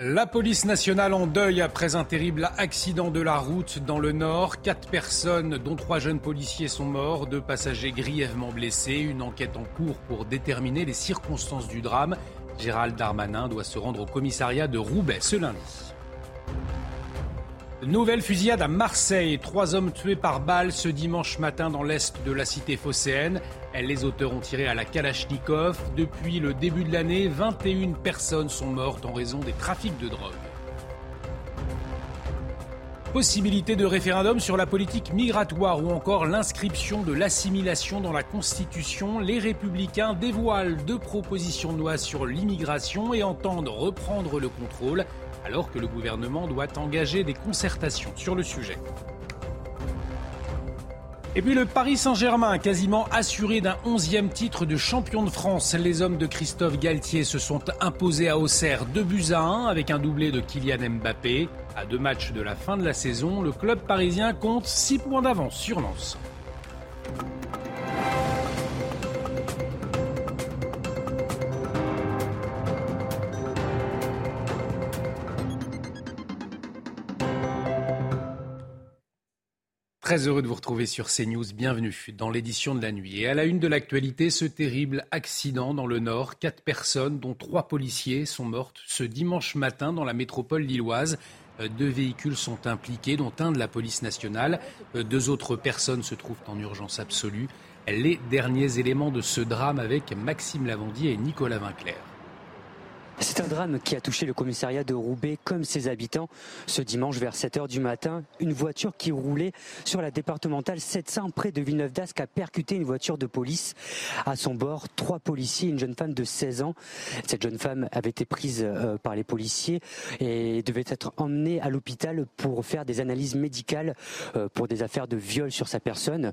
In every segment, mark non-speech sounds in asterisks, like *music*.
La police nationale en deuil après un terrible accident de la route dans le Nord. Quatre personnes, dont trois jeunes policiers, sont morts, deux passagers grièvement blessés. Une enquête en cours pour déterminer les circonstances du drame. Gérald Darmanin doit se rendre au commissariat de Roubaix ce lundi. Nouvelle fusillade à Marseille. Trois hommes tués par balle ce dimanche matin dans l'est de la cité phocéenne. Les auteurs ont tiré à la Kalachnikov. Depuis le début de l'année, 21 personnes sont mortes en raison des trafics de drogue. Possibilité de référendum sur la politique migratoire ou encore l'inscription de l'assimilation dans la Constitution. Les républicains dévoilent deux propositions de loi sur l'immigration et entendent reprendre le contrôle alors que le gouvernement doit engager des concertations sur le sujet. Et puis le Paris Saint-Germain, quasiment assuré d'un onzième titre de champion de France. Les hommes de Christophe Galtier se sont imposés à Auxerre 2 buts à 1 avec un doublé de Kylian Mbappé. À deux matchs de la fin de la saison, le club parisien compte 6 points d'avance sur Lens. Très heureux de vous retrouver sur CNews. Bienvenue dans l'édition de la nuit. Et à la une de l'actualité, ce terrible accident dans le Nord. Quatre personnes, dont trois policiers, sont mortes ce dimanche matin dans la métropole lilloise. Euh, Deux véhicules sont impliqués, dont un de la police nationale. Euh, Deux autres personnes se trouvent en urgence absolue. Les derniers éléments de ce drame avec Maxime Lavandier et Nicolas Vinclair. C'est un drame qui a touché le commissariat de Roubaix comme ses habitants. Ce dimanche vers 7h du matin, une voiture qui roulait sur la départementale 700 près de Villeneuve d'Ascq a percuté une voiture de police. À son bord, trois policiers et une jeune femme de 16 ans. Cette jeune femme avait été prise euh, par les policiers et devait être emmenée à l'hôpital pour faire des analyses médicales euh, pour des affaires de viol sur sa personne.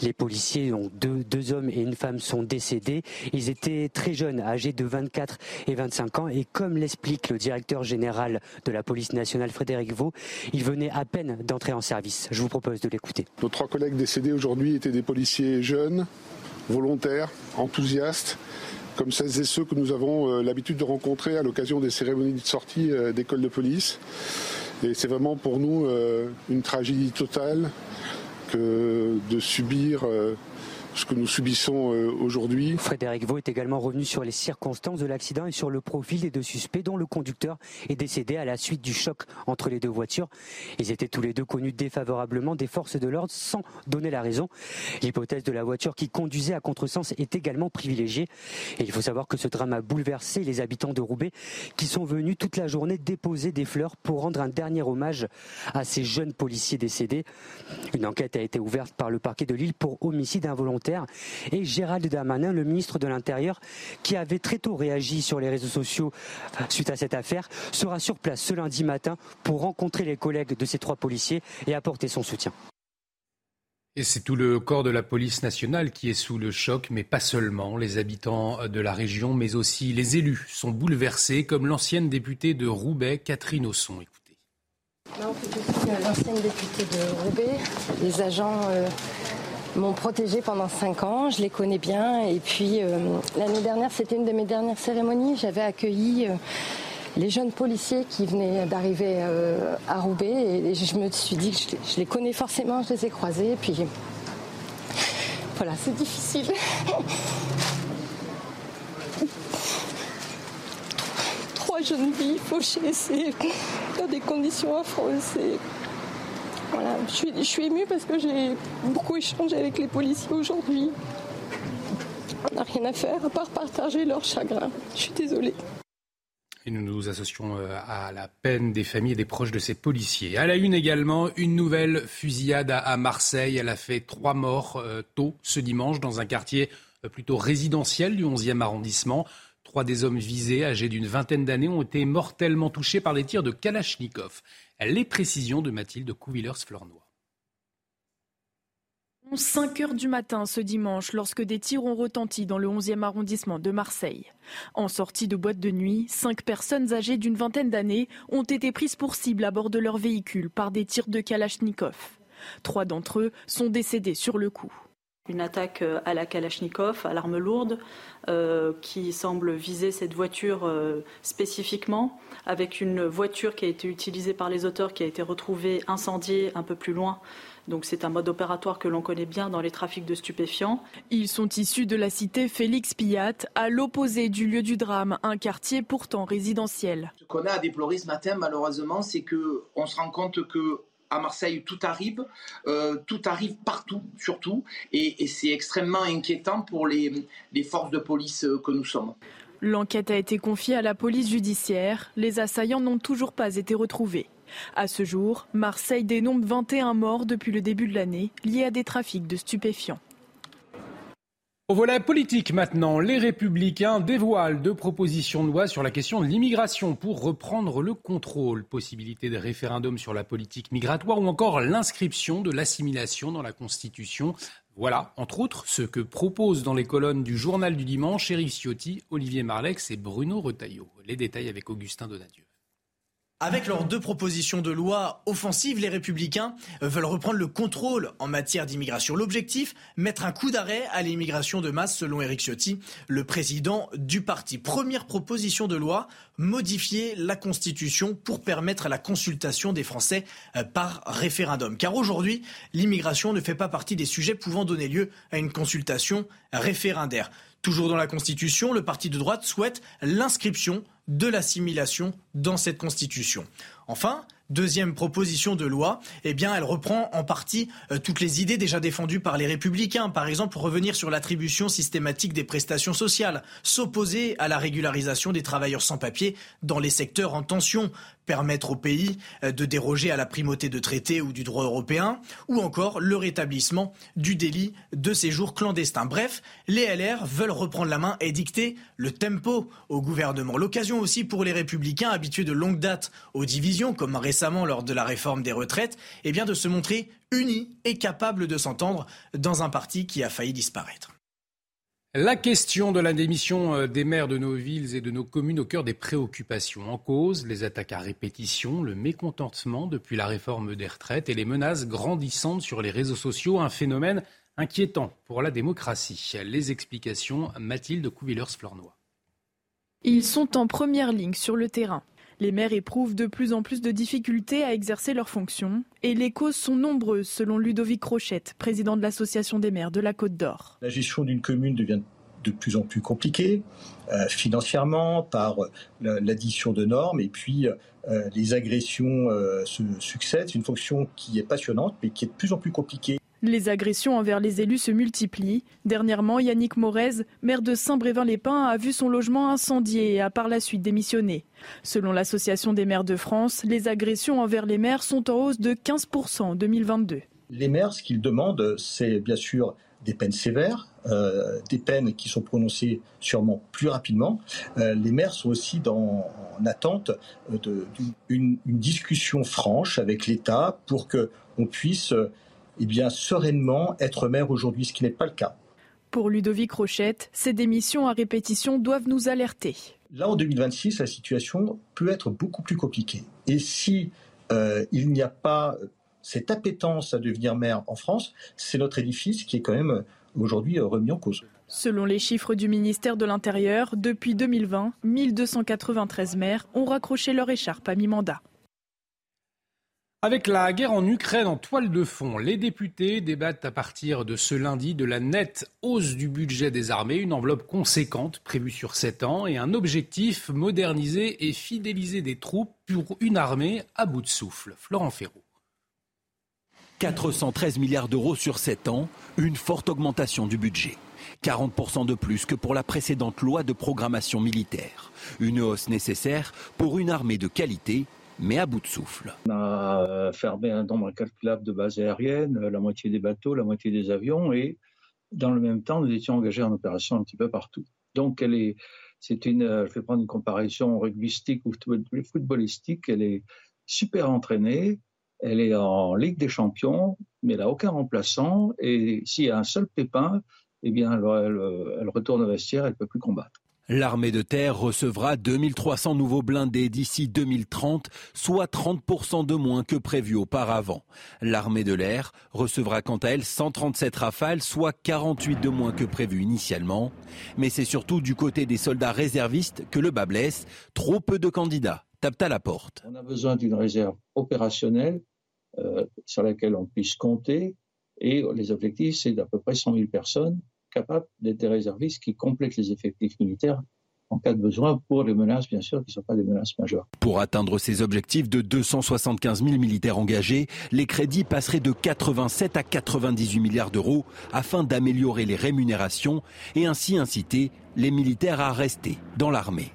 Les policiers, donc deux, deux hommes et une femme, sont décédés. Ils étaient très jeunes, âgés de 24 et 25 ans et comme l'explique le directeur général de la police nationale Frédéric Vaux, il venait à peine d'entrer en service. Je vous propose de l'écouter. Nos trois collègues décédés aujourd'hui étaient des policiers jeunes, volontaires, enthousiastes, comme celles et ceux que nous avons euh, l'habitude de rencontrer à l'occasion des cérémonies de sortie euh, d'école de police. Et c'est vraiment pour nous euh, une tragédie totale que de subir ce que nous subissons euh, aujourd'hui. Frédéric Vaux est également revenu sur les circonstances de l'accident et sur le profil des deux suspects dont le conducteur est décédé à la suite du choc entre les deux voitures. Ils étaient tous les deux connus défavorablement des forces de l'ordre sans donner la raison. L'hypothèse de la voiture qui conduisait à contresens est également privilégiée. Et il faut savoir que ce drame a bouleversé les habitants de Roubaix qui sont venus toute la journée déposer des fleurs pour rendre un dernier hommage à ces jeunes policiers décédés. Une enquête a été ouverte par le parquet de Lille pour homicide involontaire et Gérald Darmanin, le ministre de l'Intérieur, qui avait très tôt réagi sur les réseaux sociaux suite à cette affaire, sera sur place ce lundi matin pour rencontrer les collègues de ces trois policiers et apporter son soutien. Et c'est tout le corps de la police nationale qui est sous le choc, mais pas seulement. Les habitants de la région, mais aussi les élus sont bouleversés, comme l'ancienne députée de Roubaix, Catherine Osson. Écoutez. L'ancienne députée de Roubaix, les agents euh, m'ont protégée pendant cinq ans, je les connais bien. Et puis euh, l'année dernière, c'était une de mes dernières cérémonies, j'avais accueilli euh, les jeunes policiers qui venaient d'arriver euh, à Roubaix. Et je me suis dit que je, je les connais forcément, je les ai croisés. Et puis voilà, c'est difficile. *laughs* Trois jeunes filles fauchées, c'est dans des conditions affreuses. Je suis, je émue parce que j'ai beaucoup échangé avec les policiers aujourd'hui. On n'a rien à faire à part partager leur chagrin. Je suis désolée. Et nous nous associons euh, à la peine des familles et des proches de ces policiers. À la une également, une nouvelle fusillade à- à Marseille. Elle a fait trois morts euh, tôt ce dimanche dans un quartier euh, plutôt résidentiel du 11e arrondissement. Trois des hommes visés, âgés d'une vingtaine d'années, ont été mortellement touchés par des tirs de Kalachnikov. Les précisions de Mathilde Couvillers-Flornois. 5 heures du matin ce dimanche, lorsque des tirs ont retenti dans le 11e arrondissement de Marseille. En sortie de boîte de nuit, cinq personnes âgées d'une vingtaine d'années ont été prises pour cible à bord de leur véhicule par des tirs de Kalachnikov. Trois d'entre eux sont décédés sur le coup. Une attaque euh, à la Kalachnikov, à l'arme lourde, euh, qui semble viser cette voiture euh, spécifiquement, avec une voiture qui a été utilisée par les auteurs, qui a été retrouvée incendiée un peu plus loin donc c'est un mode opératoire que l'on connaît bien dans les trafics de stupéfiants. Ils sont issus de la cité Félix Pillat, à l'opposé du lieu du drame, un quartier pourtant résidentiel. Ce qu'on a à déplorer ce matin, malheureusement, c'est qu'on se rend compte que à Marseille, tout arrive, euh, tout arrive partout, surtout, et, c'est extrêmement inquiétant pour les, les forces de police euh, que nous sommes. L'enquête a été confiée à la police judiciaire. Les assaillants n'ont toujours pas été retrouvés. À ce jour, Marseille dénombre 21 morts depuis le début de l'année liés à des trafics de stupéfiants. Au volet politique maintenant, les républicains dévoilent deux propositions de loi sur la question de l'immigration pour reprendre le contrôle, possibilité de référendum sur la politique migratoire ou encore l'inscription de l'assimilation dans la Constitution. Voilà, entre autres, ce que proposent dans les colonnes du journal du dimanche Éric Ciotti, Olivier Marlex et Bruno Retailleau. Les détails avec Augustin Donadieu. Avec leurs deux propositions de loi offensives, les républicains veulent reprendre le contrôle en matière d'immigration. L'objectif, mettre un coup d'arrêt à l'immigration de masse, selon Éric Ciotti, le président du parti. Première proposition de loi, modifier la Constitution pour permettre la consultation des Français euh, par référendum. Car aujourd'hui, l'immigration ne fait pas partie des sujets pouvant donner lieu à une consultation référendaire. Toujours dans la Constitution, le parti de droite souhaite l'inscription de l'assimilation dans cette Constitution. Enfin, deuxième proposition de loi, eh elle reprend en partie euh, toutes les idées déjà défendues par les républicains. Par exemple, revenir sur l'attribution systématique des prestations sociales, s'opposer à la régularisation des travailleurs sans papier dans les secteurs en tension, permettre au pays euh, de déroger à la primauté de traité ou du droit européen, ou encore le rétablissement du délit de séjour clandestin. Bref, les LR veulent reprendre la main et dicter le tempo au gouvernement. L'occasion aussi pour les républicains habitués de longue date aux divisions, comme récemment lors de la réforme des retraites, eh bien de se montrer unis et capables de s'entendre dans un parti qui a failli disparaître. La question de la démission euh, des maires de nos villes et de nos communes au cœur des préoccupations en cause, les attaques à répétition, le mécontentement depuis la réforme des retraites et les menaces grandissantes sur les réseaux sociaux, un phénomène inquiétant pour la démocratie. Les explications, Mathilde Couvillers-Flornois. Ils sont en première ligne sur le terrain. Les maires éprouvent de plus en plus de difficultés à exercer leurs fonctions et les causes sont nombreuses selon Ludovic Rochette, président de l'Association des maires de la Côte d'Or. La gestion d'une commune devient de plus en plus compliquée euh, financièrement par euh, l'addition de normes et puis euh, les agressions se succèdent. C'est une fonction qui est passionnante mais qui est de plus en plus compliquée. Les agressions envers les élus se multiplient. Dernièrement, Yannick Morez, maire de Saint-Brévin-les-Pins, a vu son logement incendié et a par la suite démissionné. Selon l'Association des maires de France, les agressions envers les maires sont en hausse de 15% en 2022. Les maires, ce qu'ils demandent, c'est bien sûr des peines sévères, euh, des peines qui sont prononcées sûrement plus rapidement. Euh, les maires sont aussi dans, en attente d'une discussion franche avec l'État pour qu'on puisse eh bien, sereinement être maire aujourd'hui, ce qui n'est pas le cas. Pour Ludovic Rochette, ces démissions à répétition doivent nous alerter. Là, en 2026, la situation peut être beaucoup plus compliquée. Et si euh, il n'y a pas cette appétence à devenir maire en France, c'est notre édifice qui est quand même aujourd'hui remis en cause. Selon les chiffres du ministère de l'Intérieur, depuis 2020, 1293 maires ont raccroché leur écharpe à mi-mandat. Avec la guerre en Ukraine en toile de fond, les députés débattent à partir de ce lundi de la nette hausse du budget des armées, une enveloppe conséquente prévue sur 7 ans et un objectif moderniser et fidéliser des troupes pour une armée à bout de souffle. Florent Ferraud. 413 milliards d'euros sur 7 ans, une forte augmentation du budget. 40% de plus que pour la précédente loi de programmation militaire. Une hausse nécessaire pour une armée de qualité mais à bout de souffle. On a euh, fermé un nombre incalculable de bases aériennes, euh, la moitié des bateaux, la moitié des avions, et dans le même temps, nous étions engagés en opération un petit peu partout. Donc elle est C'est une, je vais prendre une comparaison rugbystique ou footballistique. Elle est super entraînée. Elle est en Ligue des Champions, mais elle n'a aucun remplaçant. Et s'il y a un seul pépin, eh bien, elle, retourne au vestiaire, elle ne peut plus combattre. L'armée de terre recevra 2300 nouveaux blindés d'ici 2030, soit 30% de moins que prévu auparavant. L'armée de l'air recevra quant à elle 137 rafales, soit 48 de moins que prévu initialement. Mais c'est surtout du côté des soldats réservistes que le bas blesse. Trop peu de candidats tapent à la porte. On a besoin d'une réserve opérationnelle euh, sur laquelle on puisse compter. Et les objectifs, c'est d'à peu près 100 000 personnes capables d'être des réservistes qui complètent les effectifs militaires en cas de besoin pour les menaces, bien sûr, qui ne sont pas des menaces majeures. Pour atteindre ces objectifs de 275 000 militaires engagés, les crédits passeraient de 87 à 98 milliards d'euros afin d'améliorer les rémunérations et ainsi inciter les militaires à rester dans l'armée.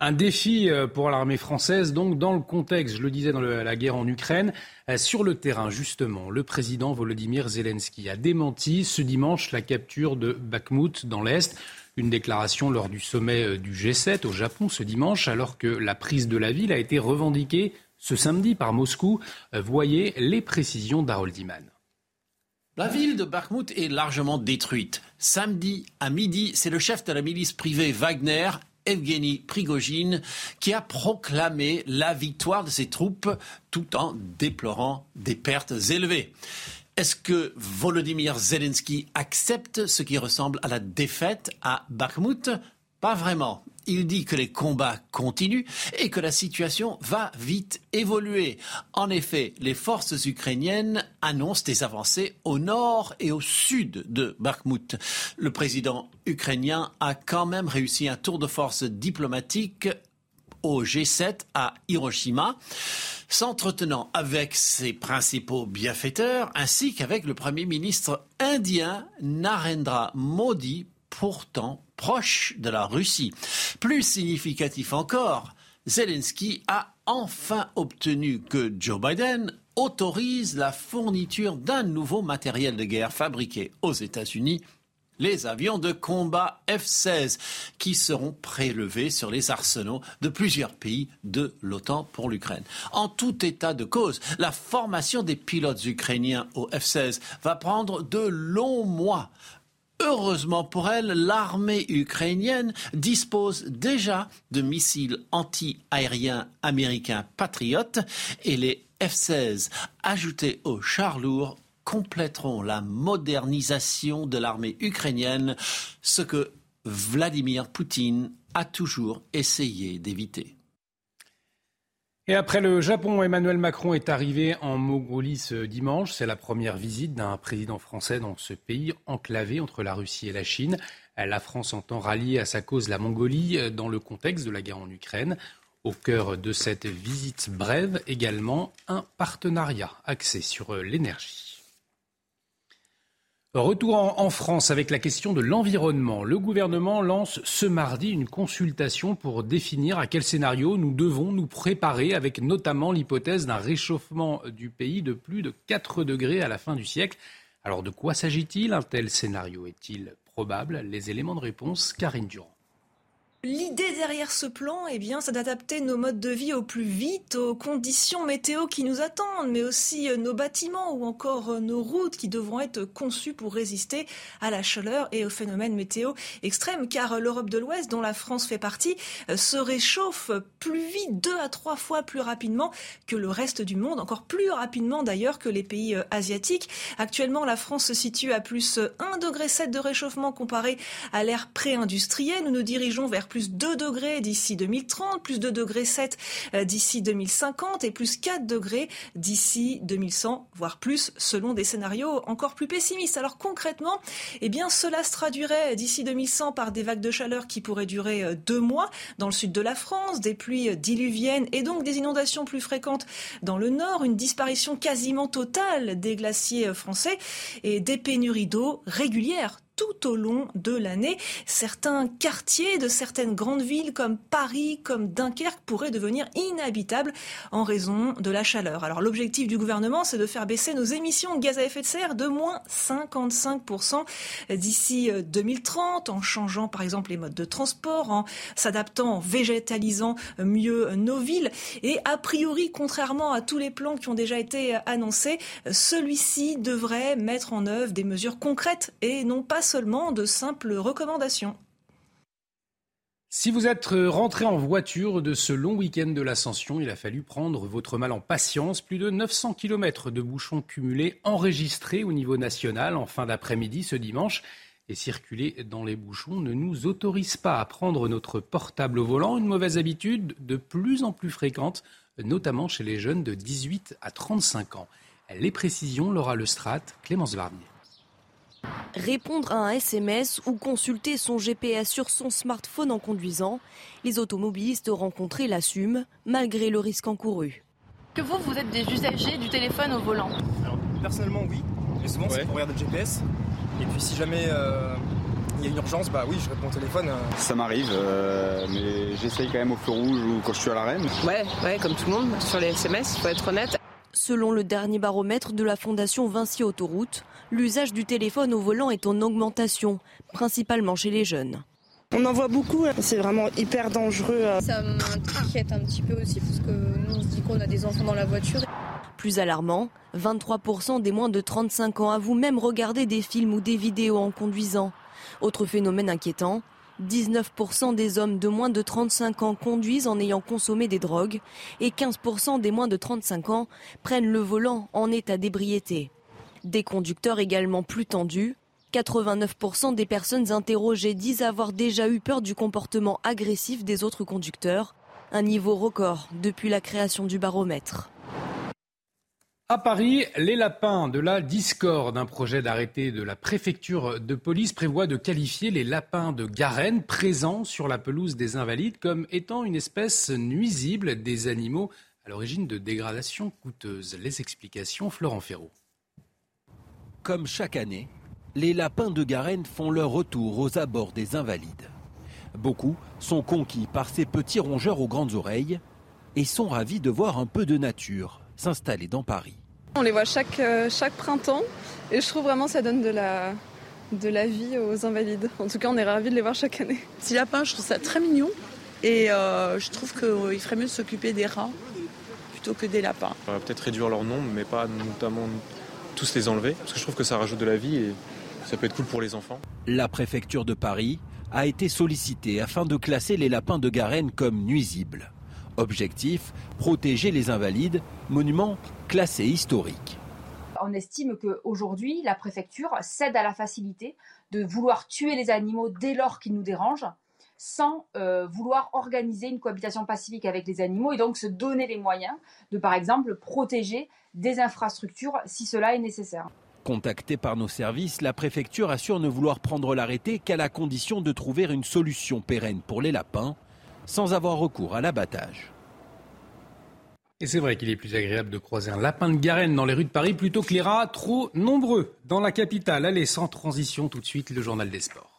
Un défi euh, pour l'armée française, donc dans le contexte, je le disais, dans la guerre en Ukraine. Euh, sur le terrain, justement, le président Volodymyr Zelensky a démenti ce dimanche la capture de Bakhmut dans l'Est. Une déclaration lors du sommet euh, du G7 au Japon ce dimanche, alors que la prise de la ville a été revendiquée ce samedi par Moscou. Voyez les précisions d'Harold Iman. La ville de Bakhmut est largement détruite. Samedi à midi, c'est le chef de la milice privée Wagner Evgeny Prigogine, qui a proclamé la victoire de ses troupes tout en déplorant des pertes élevées. Est-ce que Volodymyr Zelensky accepte ce qui ressemble à la défaite à Bakhmut? Pas vraiment il dit que les combats continuent et que la situation va vite évoluer. En effet, les forces ukrainiennes annoncent des avancées au nord et au sud de Bakhmut. Le président ukrainien a quand même réussi un tour de force diplomatique au G7 à Hiroshima, s'entretenant avec ses principaux bienfaiteurs ainsi qu'avec le Premier ministre indien Narendra Modi pourtant proche de la Russie. Plus significatif encore, Zelensky a enfin obtenu que Joe Biden autorise la fourniture d'un nouveau matériel de guerre fabriqué aux États-Unis les avions de combat F-16 qui seront prélevés sur les arsenaux de plusieurs pays de l'OTAN pour l'Ukraine. En tout état de cause, la formation des pilotes ukrainiens au F-16 va prendre de longs mois. Heureusement pour elle, l'armée ukrainienne dispose déjà de missiles anti-aériens américains patriotes et les F-16 ajoutés aux chars lourds compléteront la modernisation de l'armée ukrainienne, ce que Vladimir Poutine a toujours essayé d'éviter. Et après le Japon, Emmanuel Macron est arrivé en Mongolie ce dimanche. C'est la première visite d'un président français dans ce pays enclavé entre la Russie et la Chine. La France entend rallier à sa cause la Mongolie dans le contexte de la guerre en Ukraine. Au cœur de cette visite brève également, un partenariat axé sur l'énergie. Retour en, France avec la question de l'environnement. Le gouvernement lance ce mardi une consultation pour définir à quel scénario nous devons nous préparer, avec notamment l'hypothèse d'un réchauffement du pays de plus de 4 degrés à la fin du siècle. Alors de quoi s'agit-il? Un tel scénario est-il probable? Les éléments de réponse, Karine Durand. L'idée derrière ce plan, eh bien, c'est d'adapter nos modes de vie au plus vite aux conditions météo qui nous attendent, mais aussi euh, nos bâtiments ou encore euh, nos routes qui devront être conçues pour résister à la chaleur et aux phénomènes météo extrêmes, car euh, l'Europe de l'Ouest, dont la France fait partie, se réchauffe plus vite, deux à trois fois plus rapidement que le reste du monde, encore plus rapidement d'ailleurs que les pays asiatiques. Actuellement, la France se situe à plus 1,7 degré de réchauffement comparé à l'ère pré-industrielle. Nous nous dirigeons vers plus 2 degrés d'ici 2030, plus 2 degrés 7 euh, d'ici 2050 et plus 4 degrés d'ici 2100, voire plus selon des scénarios encore plus pessimistes. Alors concrètement, eh bien cela se traduirait d'ici 2100 par des vagues de chaleur qui pourraient durer euh, deux mois dans le sud de la France, des pluies diluviennes et donc des inondations plus fréquentes dans le nord, une disparition quasiment totale des glaciers euh, français et des pénuries d'eau régulières tout au long de l'année. Certains quartiers de certaines grandes villes comme Paris, comme Dunkerque pourraient devenir inhabitables en raison de la chaleur. Alors l'objectif du gouvernement, c'est de faire baisser nos émissions de gaz à effet de serre de moins 55% d'ici 2030 en changeant par exemple les modes de transport, en s'adaptant, en végétalisant mieux nos villes. Et a priori, contrairement à tous les plans qui ont déjà été annoncés, celui-ci devrait mettre en œuvre des mesures concrètes et non pas seulement de simples recommandations. Si vous êtes rentré en voiture de ce long week-end de l'ascension, il a fallu prendre votre mal en patience. Plus de 900 km de bouchons cumulés enregistrés au niveau national en fin d'après-midi ce dimanche. Et circuler dans les bouchons ne nous autorise pas à prendre notre portable au volant, une mauvaise habitude de plus en plus fréquente, notamment chez les jeunes de 18 à 35 ans. Les précisions, Laura Lestrade, Clémence Varnier. Répondre à un SMS ou consulter son GPS sur son smartphone en conduisant, les automobilistes rencontrés l'assument malgré le risque encouru. Que vous, vous êtes des usagers du téléphone au volant Personnellement, oui. Mais souvent, c'est pour regarder le GPS. Et puis, si jamais euh, il y a une urgence, bah oui, je réponds au téléphone. euh. Ça m'arrive, euh, mais j'essaye quand même au feu rouge ou quand je suis à l'arène. Ouais, ouais, comme tout le monde, sur les SMS, faut être honnête. Selon le dernier baromètre de la Fondation Vinci Autoroute, l'usage du téléphone au volant est en augmentation, principalement chez les jeunes. On en voit beaucoup, c'est vraiment hyper dangereux. Ça m'inquiète un petit peu aussi parce que nous on se dit qu'on a des enfants dans la voiture. Plus alarmant, 23% des moins de 35 ans avouent même regarder des films ou des vidéos en conduisant. Autre phénomène inquiétant, 19% des hommes de moins de 35 ans conduisent en ayant consommé des drogues et 15% des moins de 35 ans prennent le volant en état d'ébriété. Des conducteurs également plus tendus. 89% des personnes interrogées disent avoir déjà eu peur du comportement agressif des autres conducteurs, un niveau record depuis la création du baromètre. À Paris, les lapins de la discorde, un projet d'arrêté de la préfecture de police prévoit de qualifier les lapins de Garenne présents sur la pelouse des Invalides comme étant une espèce nuisible des animaux à l'origine de dégradations coûteuses. Les explications, Florent Ferraud. Comme chaque année, les lapins de Garenne font leur retour aux abords des Invalides. Beaucoup sont conquis par ces petits rongeurs aux grandes oreilles et sont ravis de voir un peu de nature s'installer dans Paris. On les voit chaque, euh, chaque printemps et je trouve vraiment ça donne de la, de la vie aux invalides. En tout cas, on est ravis de les voir chaque année. Petit lapin, je trouve ça très mignon et euh, je trouve qu'il ferait mieux de s'occuper des rats plutôt que des lapins. On va peut-être réduire leur nombre, mais pas notamment tous les enlever, parce que je trouve que ça rajoute de la vie et ça peut être cool pour les enfants. La préfecture de Paris a été sollicitée afin de classer les lapins de Garenne comme nuisibles. Objectif, protéger les invalides, monuments classés historiques. On estime qu'aujourd'hui, la préfecture cède à la facilité de vouloir tuer les animaux dès lors qu'ils nous dérangent, sans euh, vouloir organiser une cohabitation pacifique avec les animaux et donc se donner les moyens de, par exemple, protéger des infrastructures si cela est nécessaire. Contactée par nos services, la préfecture assure ne vouloir prendre l'arrêté qu'à la condition de trouver une solution pérenne pour les lapins, sans avoir recours à l'abattage. Et c'est vrai qu'il est plus agréable de croiser un lapin de Garenne dans les rues de Paris plutôt que les rats trop nombreux dans la capitale. Allez, sans transition, tout de suite, le journal des sports.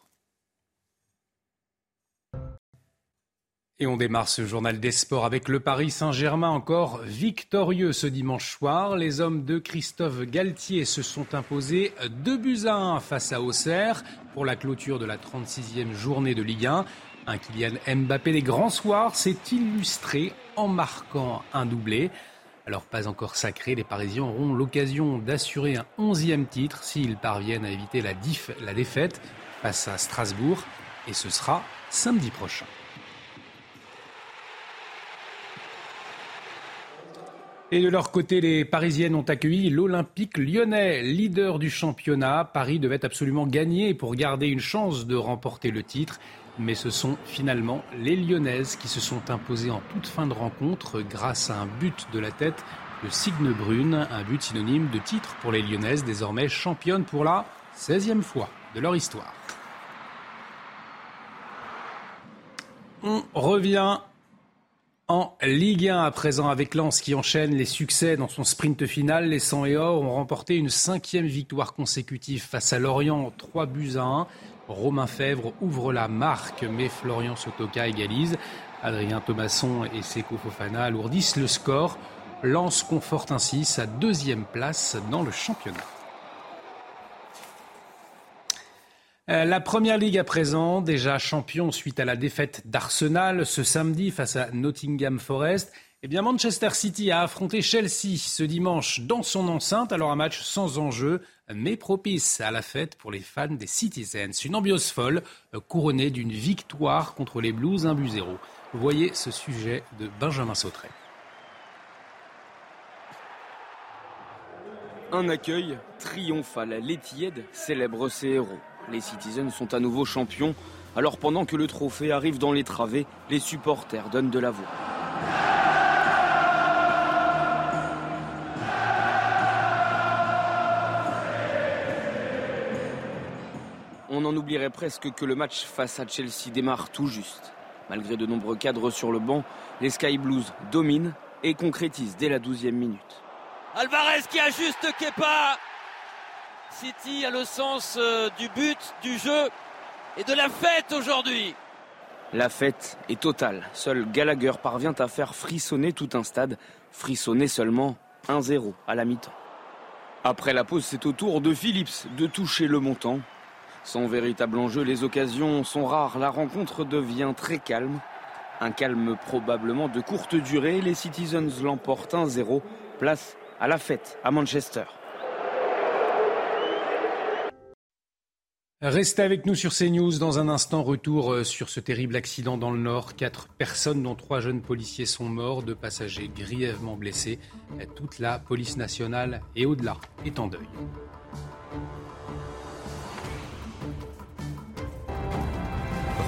Et on démarre ce journal des sports avec le Paris Saint-Germain encore victorieux ce dimanche soir. Les hommes de Christophe Galtier se sont imposés 2 buts à 1 face à Auxerre pour la clôture de la 36e journée de Ligue 1. Un Kylian Mbappé des grands soirs s'est illustré en marquant un doublé. Alors pas encore sacré, les Parisiens auront l'occasion d'assurer un 11e titre s'ils parviennent à éviter la défaite face à Strasbourg. Et ce sera samedi prochain. Et de leur côté, les Parisiennes ont accueilli l'Olympique lyonnais, leader du championnat. Paris devait absolument gagner pour garder une chance de remporter le titre. Mais ce sont finalement les Lyonnaises qui se sont imposées en toute fin de rencontre grâce à un but de la tête de Signe Brune, un but synonyme de titre pour les Lyonnaises, désormais championnes pour la 16e fois de leur histoire. On revient En Ligue 1 à présent avec Lens qui enchaîne les succès dans son sprint final, les 100 et or ont remporté une cinquième victoire consécutive face à Lorient, 3 buts à 1. Romain Fèvre ouvre la marque mais Florian Sotoka égalise. Adrien Thomasson et Seko Fofana alourdissent le score. Lens conforte ainsi sa deuxième place dans le championnat. Euh, la Première Ligue à présent, déjà champion suite à la défaite d'Arsenal ce samedi face à Nottingham Forest. Eh bien, Manchester City a affronté Chelsea ce dimanche dans son enceinte. Alors un match sans enjeu, mais propice à la fête pour les fans des Citizens. Une ambiance folle, couronnée d'une victoire contre les Blues, un but zéro. Vous voyez ce sujet de Benjamin Sautré. Un accueil triomphal. L'Etihad célèbre ses héros. Les Citizens sont à nouveau champions. Alors pendant que le trophée arrive dans les travées, les supporters donnent de la voix. En oublierait presque que le match face à Chelsea démarre tout juste. Malgré de nombreux cadres sur le banc, les Sky Blues dominent et concrétisent dès la 12e minute. Alvarez qui ajuste Kepa City a le sens euh, du but, du jeu et de la fête aujourd'hui. La fête est totale. Seul Gallagher parvient à faire frissonner tout un stade. Frissonner seulement 1-0 à la mi-temps. Après la pause, c'est au tour de Phillips de toucher le montant. Sans véritable enjeu, les occasions sont rares. La rencontre devient très calme. Un calme probablement de courte durée. Les Citizens l'emportent 1-0. Place à la fête à Manchester. Restez avec nous sur CNews. Dans un instant, retour euh, sur ce terrible accident dans le Nord. Quatre personnes, dont trois jeunes policiers, sont morts, deux passagers grièvement blessés. Toute la police nationale et au-delà est en deuil.